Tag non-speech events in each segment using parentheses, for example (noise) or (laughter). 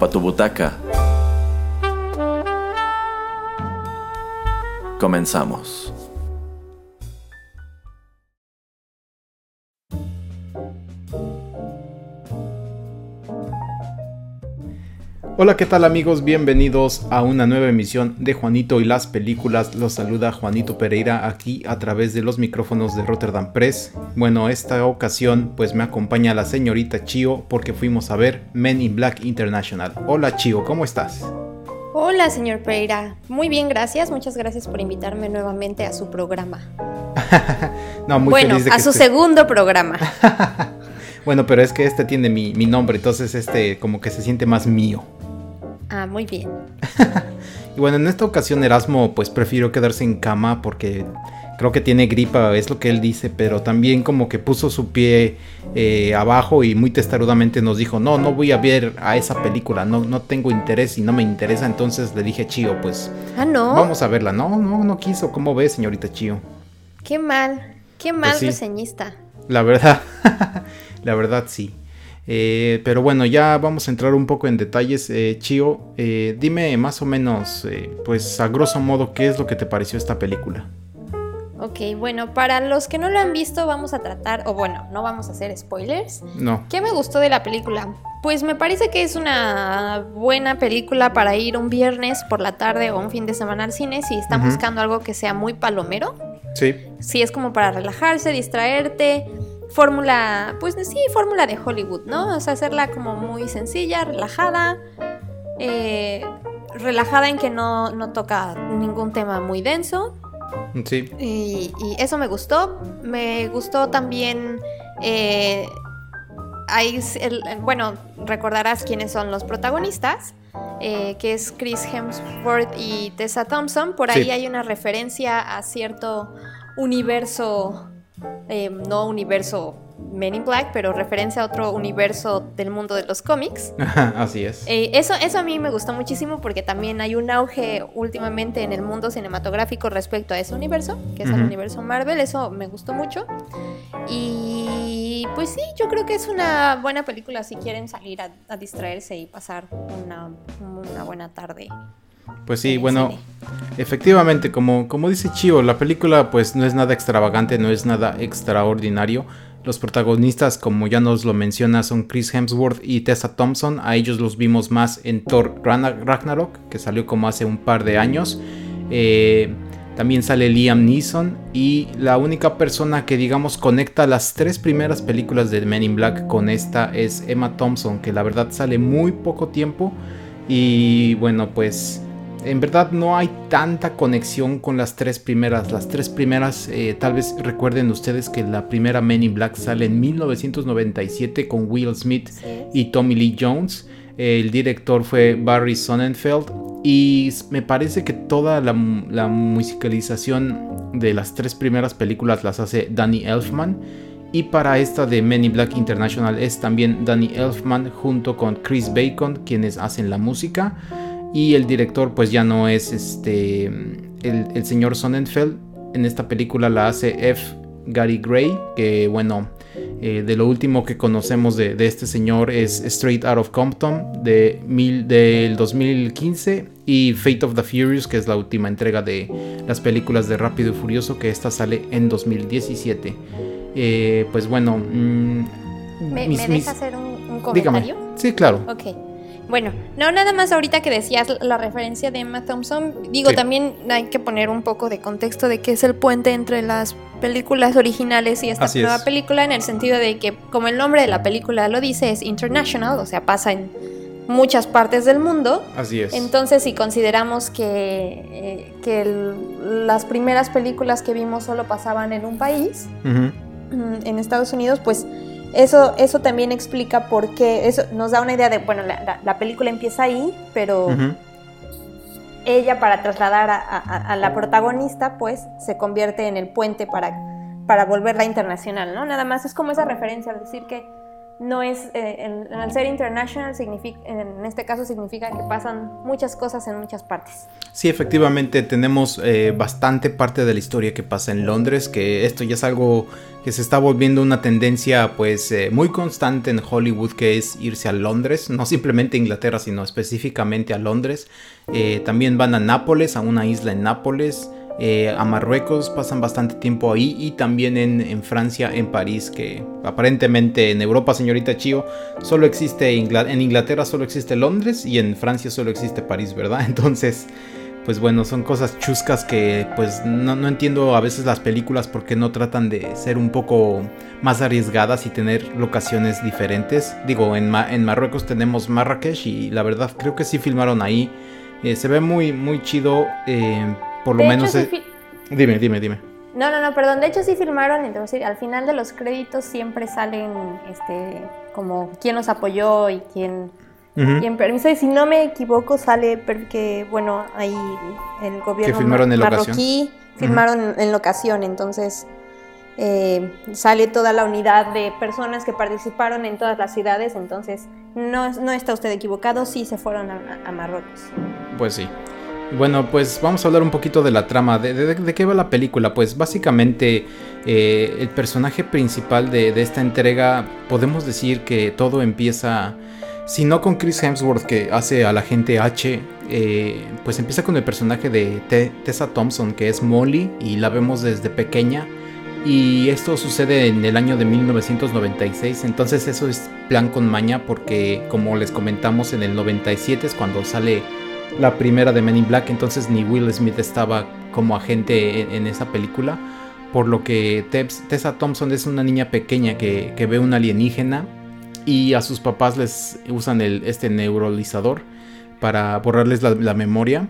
Ocupa tu butaca. Comenzamos. Hola, ¿qué tal amigos? Bienvenidos a una nueva emisión de Juanito y las películas. Los saluda Juanito Pereira aquí a través de los micrófonos de Rotterdam Press. Bueno, esta ocasión pues me acompaña la señorita Chio porque fuimos a ver Men in Black International. Hola Chio, ¿cómo estás? Hola, señor Pereira. Muy bien, gracias. Muchas gracias por invitarme nuevamente a su programa. (laughs) no, muy bueno, feliz de a su estés- segundo programa. (laughs) Bueno, pero es que este tiene mi, mi nombre, entonces este como que se siente más mío. Ah, muy bien. (laughs) Y bueno, en esta ocasión Erasmo pues prefirió quedarse en cama porque creo que tiene gripa, es lo que él dice, pero también como que puso su pie eh, abajo y muy testarudamente nos dijo, no, no voy a ver a esa película, no, no tengo interés y no me interesa, entonces le dije Chío, pues Ah, no. vamos a verla, no, no, no quiso, ¿cómo ves señorita Chío? Qué mal. Qué mal sí. reseñista. La verdad, (laughs) la verdad sí. Eh, pero bueno, ya vamos a entrar un poco en detalles. Eh, Chío, eh, dime más o menos, eh, pues a grosso modo, ¿qué es lo que te pareció esta película? Ok, bueno, para los que no lo han visto, vamos a tratar, o bueno, no vamos a hacer spoilers. No. ¿Qué me gustó de la película? Pues me parece que es una buena película para ir un viernes por la tarde o un fin de semana al cine si están buscando algo que sea muy palomero. Sí. Sí, es como para relajarse, distraerte. Fórmula, pues sí, fórmula de Hollywood, ¿no? O sea, hacerla como muy sencilla, relajada. eh, relajada en que no, no toca ningún tema muy denso. Sí. Y, y eso me gustó. Me gustó también. eh, hay s- el- bueno, recordarás quiénes son los protagonistas. eh, que es Chris Hemsworth y Tessa Thompson. Por ahí Sí. hay una referencia a cierto universo. Eh, no universo Men in Black, pero referencia a otro universo del mundo de los cómics. (laughs) Así es. Eh, eso, eso a mí me gustó muchísimo porque también hay un auge últimamente en el mundo cinematográfico respecto a ese universo, que es el universo Marvel, eso me gustó mucho. Y pues sí, yo creo que es una buena película si quieren salir a, a distraerse y pasar una, una buena tarde. Pues sí, en bueno, efectivamente, como, como dice Chio, la película pues no es nada extravagante, no es nada extraordinario. Los protagonistas, como ya nos lo menciona, son Chris Hemsworth y Tessa Thompson. A ellos los vimos más en Thor Ragnarok, que salió como hace un par de años. Eh, también sale Liam Neeson y la única persona que digamos conecta las tres primeras películas de Men in Black con esta es Emma Thompson, que la verdad sale muy poco tiempo y bueno pues en verdad no hay tanta conexión con las tres primeras. Las tres primeras, eh, tal vez recuerden ustedes que la primera Men in Black sale en 1997 con Will Smith y Tommy Lee Jones. El director fue Barry Sonnenfeld y me parece que toda la, la musicalización de las tres primeras películas las hace Danny Elfman. Y para esta de Men in Black International es también Danny Elfman junto con Chris Bacon quienes hacen la música. Y el director pues ya no es este el, el señor Sonnenfeld. En esta película la hace F. Gary Gray, que bueno, eh, de lo último que conocemos de, de este señor es Straight Out of Compton de mil, del 2015 y Fate of the Furious, que es la última entrega de las películas de Rápido y Furioso, que esta sale en 2017. Eh, pues bueno, mm, ¿Me, mis- me mis- deja hacer un, un dígame. comentario? Sí, claro. Ok. Bueno, no, nada más ahorita que decías la referencia de Emma Thompson, digo, Sí. también hay que poner un poco de contexto de que es el puente entre las películas originales y esta Así nueva es. película, en el sentido de que, como el nombre de la película lo dice, es international, o sea, pasa en muchas partes del mundo. Así es. Entonces, si consideramos que, eh, que el- las primeras películas que vimos solo pasaban en un país, mm, en Estados Unidos, pues eso, eso también explica por qué, eso nos da una idea de, bueno, la, película empieza ahí, pero ella para trasladar a, la protagonista, pues se convierte en el puente para, para volverla internacional, ¿no? Nada más es como esa referencia, decir que no es, eh, en, al ser international, en este caso significa que pasan muchas cosas en muchas partes. Sí, efectivamente, tenemos eh, bastante parte de la historia que pasa en Londres, que esto ya es algo que se está volviendo una tendencia pues eh, muy constante en Hollywood, que es irse a Londres, no simplemente a Inglaterra, sino específicamente a Londres. también van a Nápoles, a una isla en Nápoles. Eh, a Marruecos, pasan bastante tiempo ahí y también en, Francia, en París, que aparentemente en Europa, señorita Chio, solo existe, en Inglaterra solo existe Londres y en Francia solo existe París, ¿verdad? (laughs) Entonces, pues bueno, son cosas chuscas que pues no, entiendo a veces las películas porque no tratan de ser un poco más arriesgadas y tener locaciones diferentes. Digo, en, en Marruecos tenemos Marrakech y la verdad creo que sí filmaron ahí. Eh, se ve muy, muy chido. Eh, por lo menos. Dime, dime, dime. No, no, no, perdón. De hecho, sí filmaron. Entonces, al final de los créditos siempre salen este, como quién nos apoyó y quién, permiso. Y si no me equivoco, sale que, bueno, ahí el gobierno que filmaron en marroquí filmaron en locación. Entonces, eh, sale toda la unidad de personas que participaron en todas las ciudades. Entonces, no, no está usted equivocado. Sí se fueron a Marruecos. Pues sí. Bueno, pues vamos a hablar un poquito de la trama. ¿De, qué va la película? Pues básicamente eh, el personaje principal de, esta entrega, podemos decir que todo empieza, si no con Chris Hemsworth que hace a la gente H, eh, pues empieza con el personaje de Tessa Thompson, que es Molly, y la vemos desde pequeña. Y esto sucede en el año de 1996, entonces eso es plan con maña porque como les comentamos en el 97 es cuando sale la primera de Men in Black, entonces ni Will Smith estaba como agente en, esa película, por lo que Tessa Thompson es una niña pequeña que, ve un alienígena y a sus papás les usan este neuralizador para borrarles la, memoria.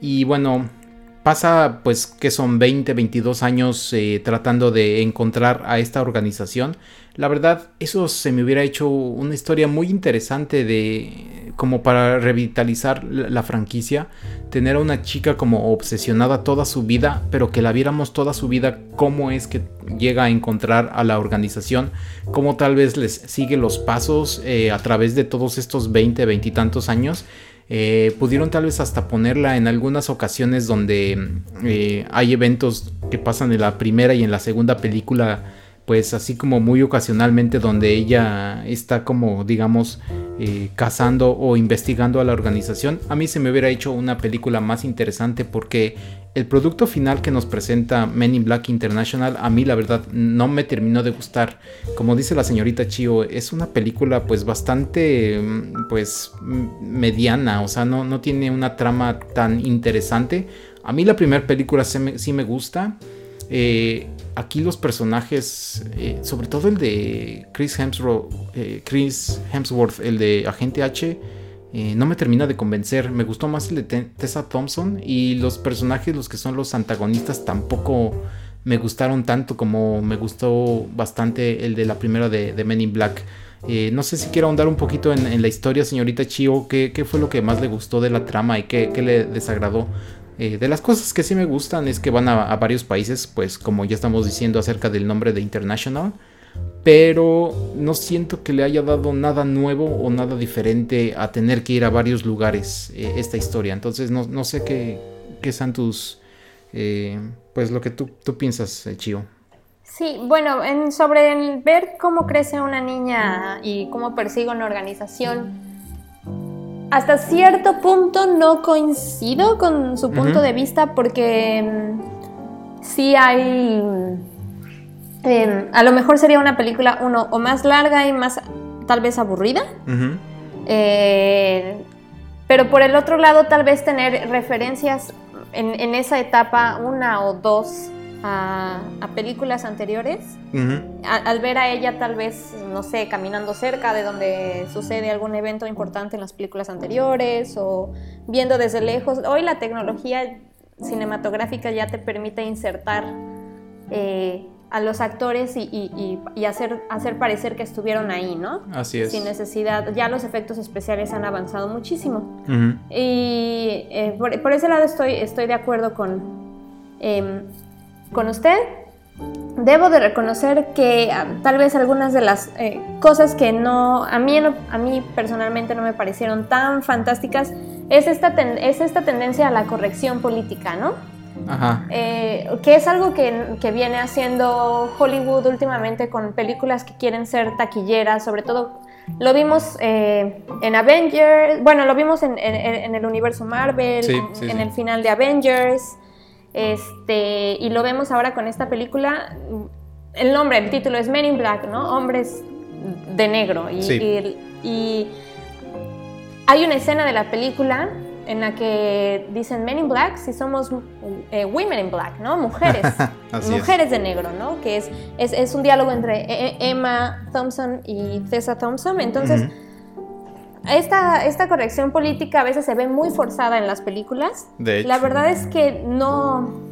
Y bueno, pasa pues que son 20, 22 años eh, tratando de encontrar a esta organización. La verdad, eso se me hubiera hecho una historia muy interesante de como para revitalizar la franquicia, tener a una chica como obsesionada toda su vida, pero que la viéramos toda su vida cómo es que llega a encontrar a la organización, cómo tal vez les sigue los pasos eh, a través de todos estos 20, 20 y tantos años. Eh, pudieron tal vez hasta ponerla en algunas ocasiones donde eh, hay eventos que pasan en la primera y en la segunda película pues así como muy ocasionalmente donde ella está como digamos eh, cazando o investigando a la organización a mí se me hubiera hecho una película más interesante porque el producto final que nos presenta Men in Black International a mí la verdad no me terminó de gustar. Como dice la señorita Chio es una película pues bastante mm, pues mediana o sea no, no tiene una trama tan interesante. A mí la primera película sí me gusta eh, aquí los personajes, eh, sobre todo el de Chris Hemsworth, eh, Chris Hemsworth, el de Agente H, no me termina de convencer. Me gustó más el de Tessa Thompson y los personajes, los que son los antagonistas, tampoco me gustaron tanto como me gustó bastante el de la primera de, Men in Black. no sé si quiero ahondar un poquito en, la historia, señorita Chio. ¿qué, ¿qué, fue lo que más le gustó de la trama y qué le desagradó? Eh, de las cosas que sí me gustan es que van a, varios países, pues como ya estamos diciendo acerca del nombre de International, pero no siento que le haya dado nada nuevo o nada diferente a tener que ir a varios lugares eh, esta historia. Entonces no, sé qué, qué sean tus, eh, pues lo que tú, tú piensas, Chio. Sí, bueno, en, sobre ver cómo crece una niña y cómo persigue una organización hasta cierto punto no coincido con su punto de vista porque mm, sí hay... Em, a lo mejor sería una película, uno, o más larga y más tal vez aburrida. Eh, pero por el otro lado, tal vez tener referencias en esa etapa, una o dos a, películas anteriores, al ver a ella tal vez, no sé, caminando cerca de donde sucede algún evento importante en las películas anteriores o viendo desde lejos. Hoy la tecnología cinematográfica ya te permite insertar eh, a los actores y, y- y hacer, hacer parecer que estuvieron ahí, ¿no? Así es. Sin necesidad. Ya los efectos especiales han avanzado muchísimo. Y eh, por, por ese lado estoy, estoy de acuerdo con, em, con usted. Debo de reconocer que ah, tal vez algunas de las eh, cosas que no a mí, no- a mí personalmente no me parecieron tan fantásticas es esta, ten- es esta tendencia a la corrección política, ¿no? Ajá. Eh, que es algo que, que viene haciendo Hollywood últimamente con películas que quieren ser taquilleras, sobre todo lo vimos eh, en Avengers, bueno, lo vimos en, en- en el universo Marvel, Sí, en, sí, en sí. el final de Avengers, este, y lo vemos ahora con esta película. El nombre, el título es Men in Black, ¿no? Hombres de negro. Y, Sí. y- y hay una escena de la película en la que dicen Men in Black si somos eh, Women in Black, ¿no? Mujeres. (laughs) Es. mujeres de negro, ¿no? Que es, es, es un diálogo entre E- E- Emma Thompson y Tessa Thompson. Entonces. Esta, esta corrección política a veces se ve muy forzada en las películas. De hecho. La verdad es que no...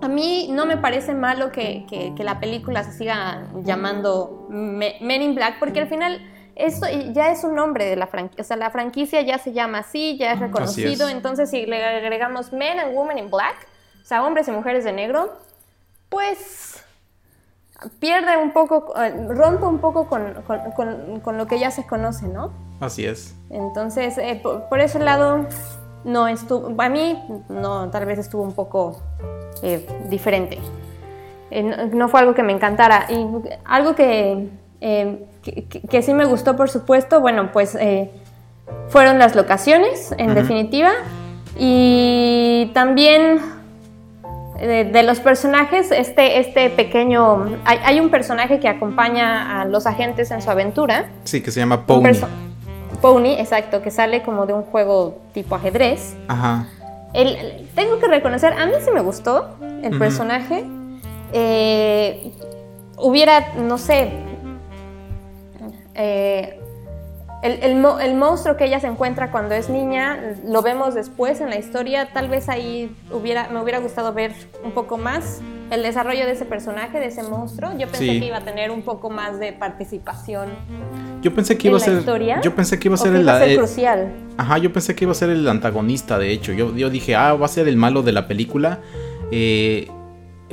A mí no me parece malo que, que- que la película se siga llamando Me- Men in Black, porque al final esto ya es un nombre de la franquicia. O sea, la franquicia ya se llama así, ya es reconocido. es. Entonces, si le agregamos Men and Women in Black, o sea, hombres y mujeres de negro, pues pierde un poco, eh, rompe un poco con, con- con- con lo que ya se conoce, ¿no? Así es. Entonces, eh, por, por ese lado, no estuvo, a mí, no, tal vez estuvo un poco eh, diferente. Eh, no, no fue algo que me encantara. Y algo que, que, sí me gustó, por supuesto, bueno, pues fueron las locaciones, en definitiva. Y también de, de los personajes, este, este pequeño... Hay, hay un personaje que acompaña a los agentes en su aventura. Sí, que se llama Pony. Pony, exacto, que sale como de un juego tipo ajedrez. Ajá. El- tengo que reconocer, a mí sí me gustó el personaje. Eh, hubiera, no sé, eh, el, el el monstruo que ella se encuentra cuando es niña, lo vemos después en la historia. Tal vez ahí hubiera, me hubiera gustado ver un poco más el desarrollo de ese personaje, de ese monstruo. Yo pensé Sí. que iba a tener un poco más de participación Yo pensé que en iba a la ser. historia. Yo pensé que iba a ser el. iba a ser el- crucial. Ajá, yo pensé que iba a ser el antagonista, de hecho. Yo, yo dije, ah, va a ser el malo de la película. Eh,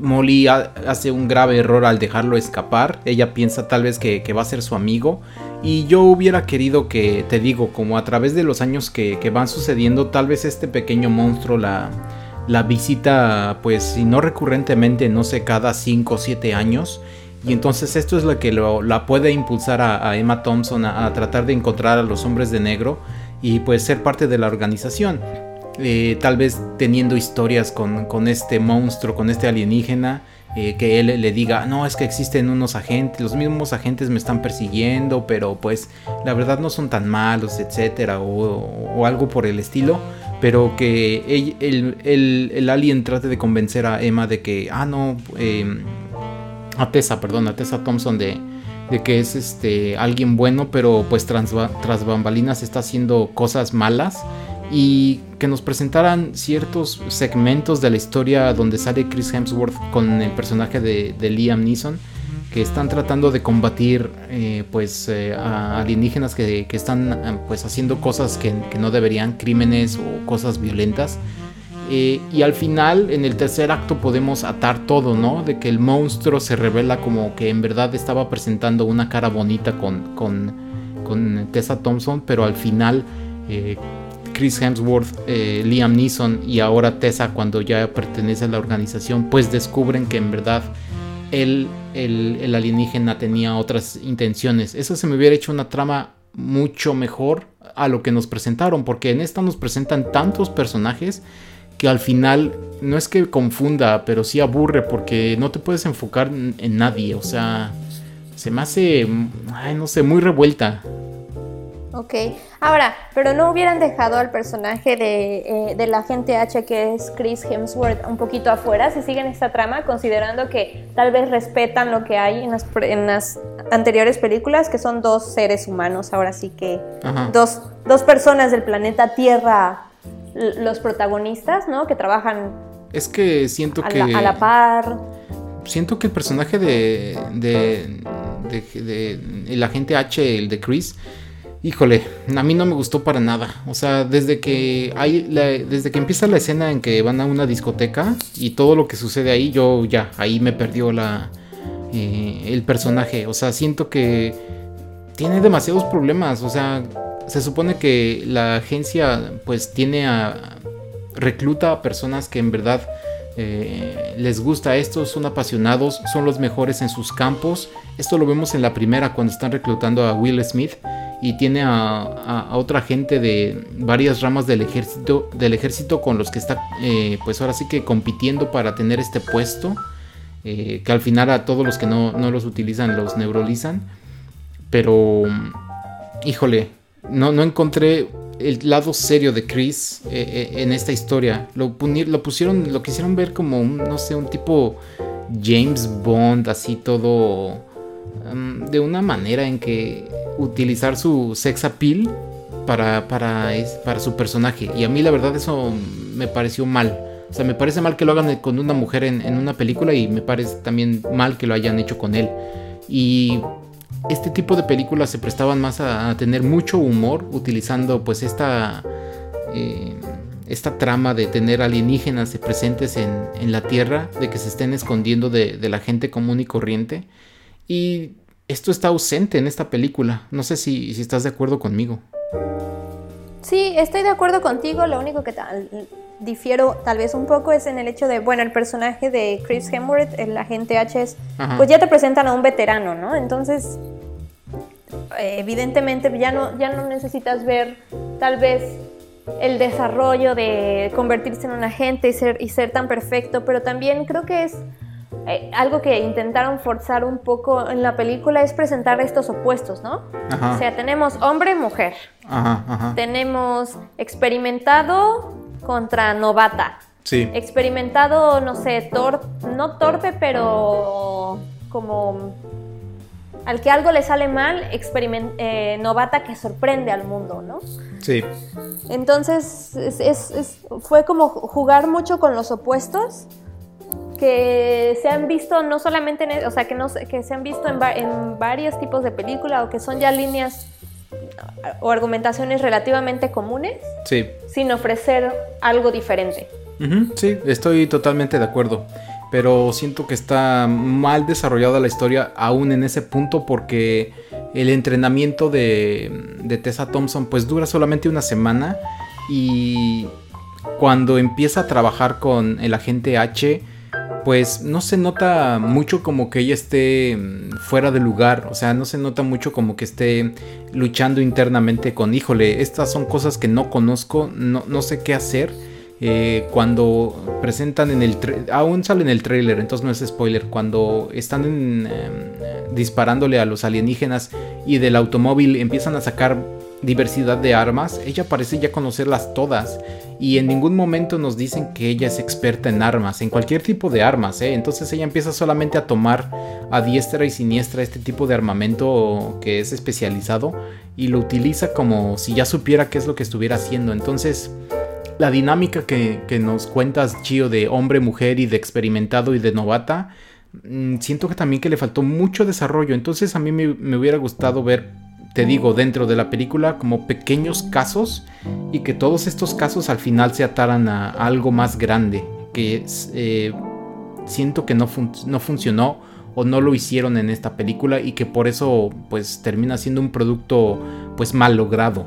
Molly ha- hace un grave error al dejarlo escapar. Ella piensa tal vez que, que va a ser su amigo. Y yo hubiera querido que, te digo, como a través de los años que, van sucediendo, tal vez este pequeño monstruo la, la visita, pues, si no recurrentemente, no sé, cada 5 o 7 años. Y entonces esto es lo que la puede impulsar a, Emma Thompson a, tratar de encontrar a los hombres de negro y pues ser parte de la organización. Eh, tal vez teniendo historias con este monstruo, con este alienígena, eh, que él le diga, no, es que existen unos agentes, los mismos agentes me están persiguiendo, pero pues la verdad no son tan malos, etcétera, o, o algo por el estilo. Pero que ell- el, el- el alien trate de convencer a Emma de que, ah, no, eh, a Tessa, perdón, a Tessa Thompson de, de que es este alguien bueno, pero pues tras, tras bambalinas está haciendo cosas malas y que nos presentaran ciertos segmentos de la historia donde sale Chris Hemsworth con el personaje de, Liam Neeson que están tratando de combatir eh, pues eh, a alienígenas que, que están eh, pues haciendo cosas que, que no deberían, crímenes o cosas violentas. Eh, y al final, en el tercer acto, podemos atar todo, ¿no? De que el monstruo se revela como que en verdad estaba presentando una cara bonita con, con, con Tessa Thompson, pero al final Chris Hemsworth, eh, Liam Neeson y ahora Tessa, cuando ya pertenece a la organización, pues descubren que en verdad él, el, el alienígena tenía otras intenciones. Eso se me hubiera hecho una trama mucho mejor a lo que nos presentaron, porque en esta nos presentan tantos personajes que al final no es que confunda, pero sí aburre porque no te puedes enfocar en, nadie, o sea, se me hace, no sé, muy revuelta. Ok, ahora, pero no hubieran dejado al personaje de, eh, del agente H, que es Chris Hemsworth, un poquito afuera, si siguen esta trama, considerando que tal vez respetan lo que hay en las, en las anteriores películas, que son dos seres humanos, ahora sí que Ajá. dos, dos personas del planeta Tierra, los protagonistas, ¿no? Que trabajan Es que siento a que... la, a la par. siento que el personaje de, de, de, de el agente H, el de Chris, híjole, a mí no me gustó para nada. O sea, desde que hay desde que empieza la escena en que van a una discoteca y todo lo que sucede ahí, yo ya ahí me perdió la eh, el personaje. O sea, siento que tiene demasiados problemas. O sea, se supone que la agencia pues tiene a recluta a personas que en verdad eh, les gusta esto, son apasionados, son los mejores en sus campos. Esto lo vemos en la primera cuando están reclutando a Will Smith y tiene a, otra gente de varias ramas del ejército, del ejército con los que está, eh, pues ahora sí que compitiendo para tener este puesto. Eh, que al final a todos los que no, no los utilizan los neuralizan. Pero, híjole, no, no encontré el lado serio de Chris eh, en esta historia. Lo, lo pusieron, lo quisieron ver como un, no sé, un tipo James Bond, así todo um, de una manera en que utilizar su sex appeal para, para, para su personaje. Y a mí la verdad eso me pareció mal. O sea, me parece mal que lo hagan con una mujer en, en una película y me parece también mal que lo hayan hecho con él. Y este tipo de películas se prestaban más a, tener mucho humor utilizando pues esta, eh, esta trama de tener alienígenas presentes en, la Tierra, de que se estén escondiendo de, la gente común y corriente. Y esto está ausente en esta película. No sé si, si estás de acuerdo conmigo. Sí, estoy de acuerdo contigo. Lo único que difiero tal vez un poco es en el hecho de, bueno, el personaje de Chris Hemsworth, el agente H, es, pues ya te presentan a un veterano, ¿no? Entonces, evidentemente ya no, ya no necesitas ver tal vez el desarrollo de convertirse en un agente y ser, y ser tan perfecto, pero también creo que es eh, algo que intentaron forzar un poco en la película es presentar estos opuestos, ¿no? O sea, tenemos hombre-mujer. Tenemos experimentado contra novata. Sí. Experimentado, no sé, no torpe, pero como al que algo le sale mal, eh, novata que sorprende al mundo, ¿no? Sí. Entonces, fue como jugar mucho con los opuestos que se han visto no solamente en, e, o sea, que, no, que se han visto en, en varios tipos de películas o que son ya líneas o argumentaciones relativamente comunes, sí. sin ofrecer algo diferente. sí, estoy totalmente de acuerdo. Pero siento que está mal desarrollada la historia aún en ese punto porque el entrenamiento de, de Tessa Thompson pues dura solamente una semana y cuando empieza a trabajar con el agente H pues no se nota mucho como que ella esté mm, fuera de lugar, o sea, no se nota mucho como que esté luchando internamente con, híjole, estas son cosas que no conozco, no, no sé qué hacer. Eh, cuando presentan en el aún sale en el trailer, entonces no es spoiler, cuando están em, disparándole a los alienígenas y del automóvil empiezan a sacar diversidad de armas, ella parece ya conocerlas todas y en ningún momento nos dicen que ella es experta en armas, en cualquier tipo de armas, ¿eh? entonces ella empieza solamente a tomar a diestra y siniestra este tipo de armamento que es especializado y lo utiliza como si ya supiera qué es lo que estuviera haciendo, entonces la dinámica que, nos cuentas, Chio, de hombre, mujer y de experimentado y de novata, mm, siento que también que le faltó mucho desarrollo, entonces a mí me hubiera gustado ver te digo, dentro de la película como pequeños casos y que todos estos casos al final se ataran a, algo más grande, que eh, siento que no, no funcionó o no lo hicieron en esta película y que por eso pues termina siendo un producto pues mal logrado.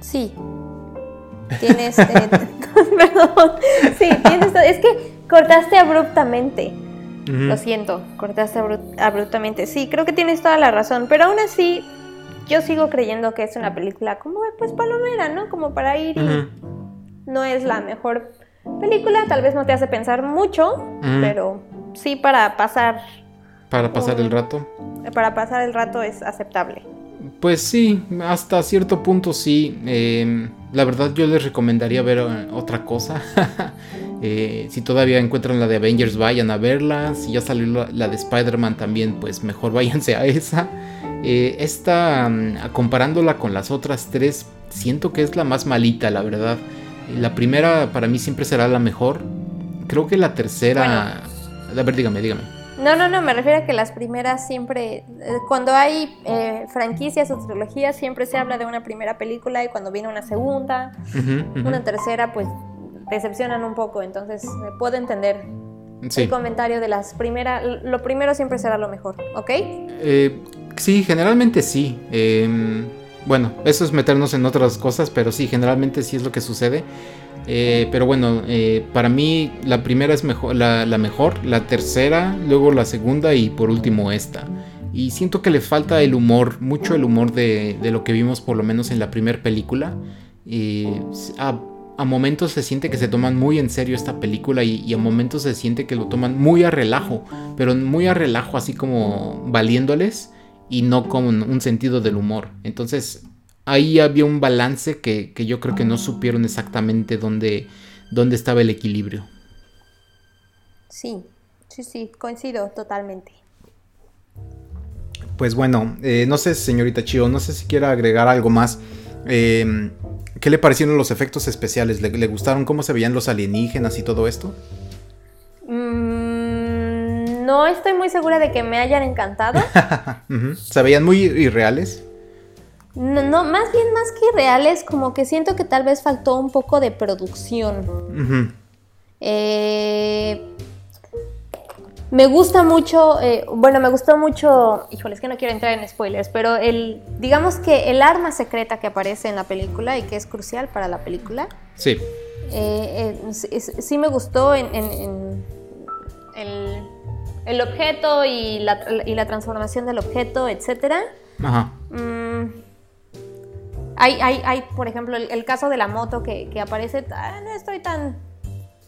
Sí. Tienes... Eh, (laughs) perdón. Sí, tienes... Es que cortaste abruptamente. Lo siento, cortaste abruptamente. Sí, creo que tienes toda la razón, pero aún así yo sigo creyendo que es una película como pues palomera, ¿no? Como para ir y no es la mejor película, tal vez no te hace pensar mucho, pero sí para pasar para pasar el rato. Para pasar el rato es aceptable. Pues sí, hasta cierto punto sí. Em, la verdad yo les recomendaría ver eh, otra cosa. (laughs) Eh, si todavía encuentran la de Avengers, vayan a verla. Si ya salió la, de Spider-Man también, pues mejor (laughs) váyanse a esa. Eh, esta, mm, comparándola con las otras tres, siento que es la más malita, la verdad. La primera para mí siempre será la mejor. Creo que la tercera... A ver, dígame, dígame. No, no, no, me refiero a que las primeras siempre, eh, cuando hay eh, franquicias o trilogías, siempre se habla de una primera película y cuando viene una segunda, una tercera, pues decepcionan un poco, entonces eh, puedo entender Sí. el comentario de las primeras, lo primero siempre será lo mejor, ¿ok? Eh, sí, generalmente sí. Em, bueno, eso es meternos en otras cosas, pero sí, generalmente sí es lo que sucede. Eh, pero bueno, eh, para mí la primera es mejor, la, la mejor, la tercera, luego la segunda y por último esta. Y siento que le falta el humor, mucho el humor de, de lo que vimos por lo menos en la primera película. Eh, a, a momentos se siente que se toman muy en serio esta película y, y a momentos se siente que lo toman muy a relajo, pero muy a relajo, así como valiéndoles y no con un sentido del humor. Entonces ahí había un balance que, que yo creo que no supieron exactamente dónde, dónde estaba el equilibrio. Sí, sí, sí, coincido totalmente. Pues bueno, eh, no sé, señorita Chio, no sé si quiera agregar algo más. Eh, ¿Qué le parecieron los efectos especiales? ¿Le, le gustaron cómo se veían los alienígenas y todo esto? Mm, no estoy muy segura de que me hayan encantado. (laughs) ¿Se veían muy irreales? No, no, más bien más que irreales, como que siento que tal vez faltó un poco de producción. Eh, me gusta mucho, eh, bueno, me gustó mucho, híjole, es que no quiero entrar en spoilers, pero el, digamos que el arma secreta que aparece en la película y que es crucial para la película, Sí. eh, eh, sí, sí me gustó en, en- en el, el objeto y la, y la transformación del objeto, etcétera. Ajá. Mm, hay, hay, hay, por ejemplo, el, el caso de la moto que, que aparece. ah, no estoy tan,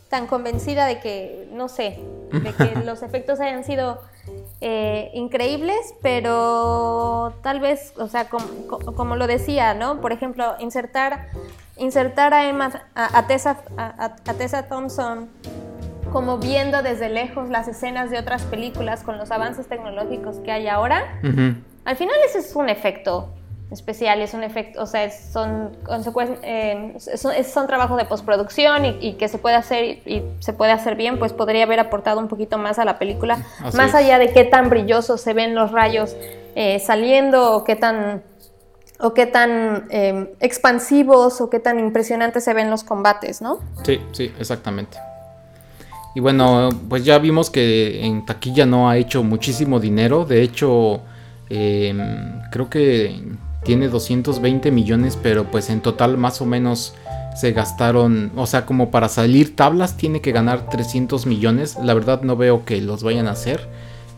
tan convencida de que, no sé, de que (laughs) los efectos hayan sido eh, increíbles, pero tal vez, o sea, com- co- como, lo decía, ¿no? Por ejemplo, insertar, insertar a Emma, a, a Tessa, a- a- Tessa Thompson como viendo desde lejos las escenas de otras películas con los avances tecnológicos que hay ahora. Al final ese es un efecto especial, es un efecto, o sea, son, eh, son, son trabajos de postproducción y, y que se puede hacer y, y se puede hacer bien, pues podría haber aportado un poquito más a la película, Así más es. allá de qué tan brillosos se ven los rayos eh, saliendo o qué tan o qué tan eh, expansivos o qué tan impresionantes se ven los combates, ¿no? Sí, sí, exactamente. Y bueno, pues ya vimos que en taquilla no ha hecho muchísimo dinero. De hecho, em, creo que tiene 220 millones, pero pues en total más o menos se gastaron, o sea, como para salir tablas tiene que ganar 300 millones. La verdad no veo que los vayan a hacer.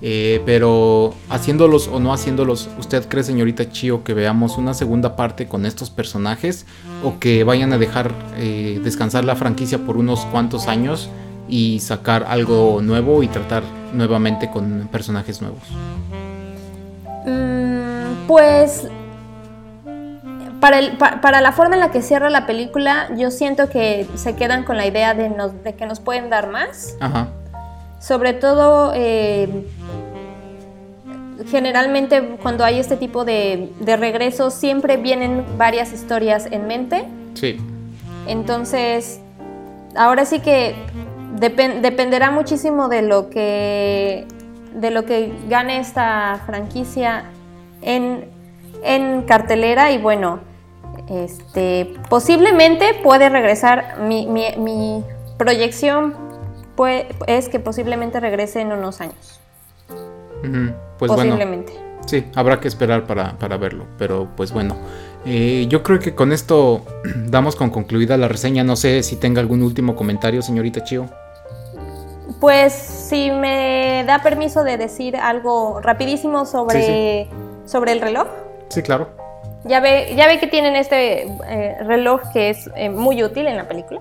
Eh, pero haciéndolos o no haciéndolos, ¿usted cree, señorita Chio, que veamos una segunda parte con estos personajes? ¿O que vayan a dejar eh, descansar la franquicia por unos cuantos años y sacar algo nuevo y tratar nuevamente con personajes nuevos? Mm, pues para, el- pa- para la forma en la que cierra la película, yo siento que se quedan con la idea de, nos- de que nos pueden dar más. Ajá. Sobre todo, eh, generalmente cuando hay este tipo de, de regresos, siempre vienen varias historias en mente. Sí. Entonces, ahora sí que depen- dependerá muchísimo de lo que de lo que gane esta franquicia en, en cartelera y bueno, este posiblemente puede regresar mi, mi- mi proyección es que posiblemente regrese en unos años. Pues bueno. posiblemente. Sí, habrá que esperar para, para verlo. Pero pues bueno, eh, yo creo que con esto (clears throat) damos con concluida la reseña. No sé si tenga algún último comentario, señorita Chio. Pues si me da permiso de decir algo rapidísimo sobre, sobre el reloj. Sí, claro. Ya ve, ya ve que tienen este eh, reloj que es eh, muy útil en la película.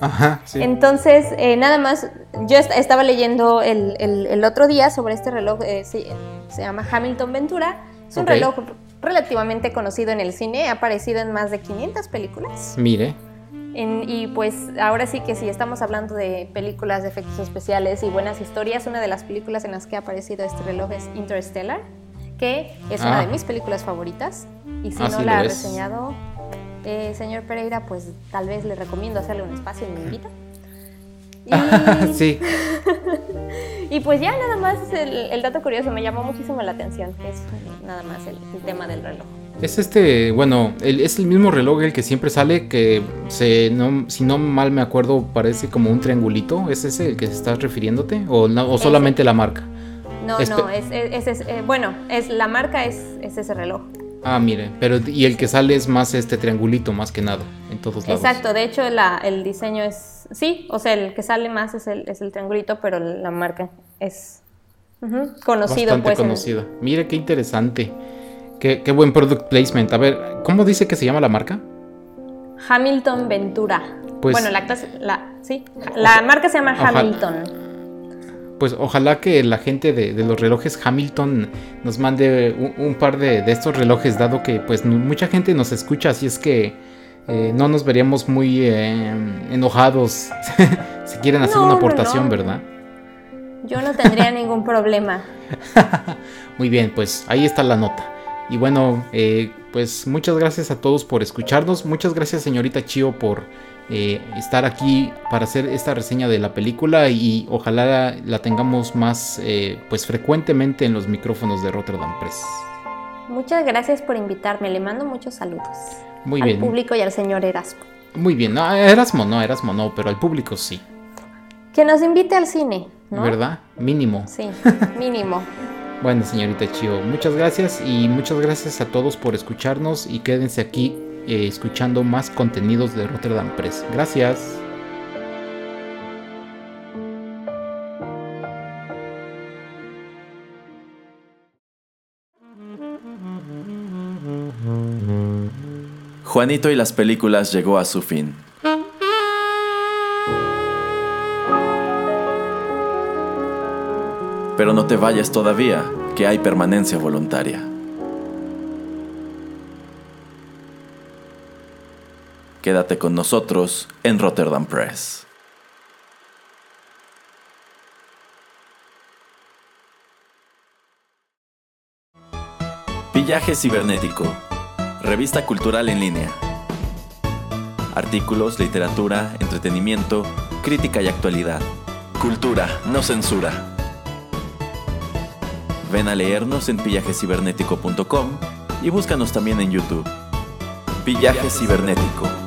Ajá, sí. Entonces, eh, nada más, yo est- estaba leyendo el, el- el otro día sobre este reloj, eh, sí, se llama Hamilton Ventura. Es un reloj relativamente conocido en el cine, ha aparecido en más de 500 películas. Mire. En- y pues ahora sí que si estamos hablando de películas de efectos especiales y buenas historias, una de las películas en las que ha aparecido este reloj es Interstellar, que es una Ah. de mis películas favoritas. Y si Ah, no sí, la ha es. reseñado, eh, señor Pereira, pues tal vez le recomiendo hacerle un espacio y me invita. (laughs) Y, sí. (laughs) y pues ya nada más el, el dato curioso me llamó muchísimo la atención, que es nada más el, el tema del reloj. Es este, bueno, el- es el mismo reloj el que siempre sale, que se, no, si no mal me acuerdo, parece como un triangulito. ¿Es ese el que estás refiriéndote? ¿O, no- o solamente la marca? No, Espe- no, es, es, es- es- eh, bueno, es la marca es, es ese reloj. Ah, mire, pero y el que sale es más este triangulito, más que nada, en todos lados. Exacto, de hecho la- el diseño es, sí, o sea, el que sale más es el, es el triangulito, pero la marca es ujú, conocido Bastante pues. en- conocida. Mire qué interesante. Qué, qué buen product placement. A ver, ¿cómo dice que se llama la marca? Hamilton Ventura. Pues- bueno, la, clase- la, sí, la marca se llama. Hamilton. Pues ojalá que la gente de, de los relojes Hamilton nos mande un, un par de, de estos relojes, dado que pues mucha gente nos escucha, así es que eh, no nos veríamos muy eh, enojados (laughs) si quieren hacer No, una aportación, no. ¿verdad? Yo no tendría (laughs) ningún problema. Muy bien, pues ahí está la nota. Y bueno, eh, pues muchas gracias a todos por escucharnos. Muchas gracias, señorita Chio, por eh, estar aquí para hacer esta reseña de la película y ojalá la, tengamos más, eh, pues frecuentemente en los micrófonos de Rotterdam Press. Muchas gracias por invitarme. Le mando muchos saludos Muy al bien, público y al señor Erasmo. muy bien. No, Erasmo no, Erasmo no, pero al público sí, Que nos invite al cine, ¿no? ¿verdad? Mínimo. Sí, (laughs) mínimo. Bueno, señorita Chio, muchas gracias y muchas gracias a todos por escucharnos y quédense aquí eh, escuchando más contenidos de Rotterdam Press. Gracias. Juanito y las películas llegó a su fin. Pero no te vayas todavía, que hay permanencia voluntaria. Quédate con nosotros en Rotterdam Press. Pillaje Cibernético. Revista cultural en línea. Artículos, literatura, entretenimiento, crítica y actualidad. Cultura, no censura. Ven a leernos en pillajecibernético.com y búscanos también en YouTube. Pillaje Cibernético.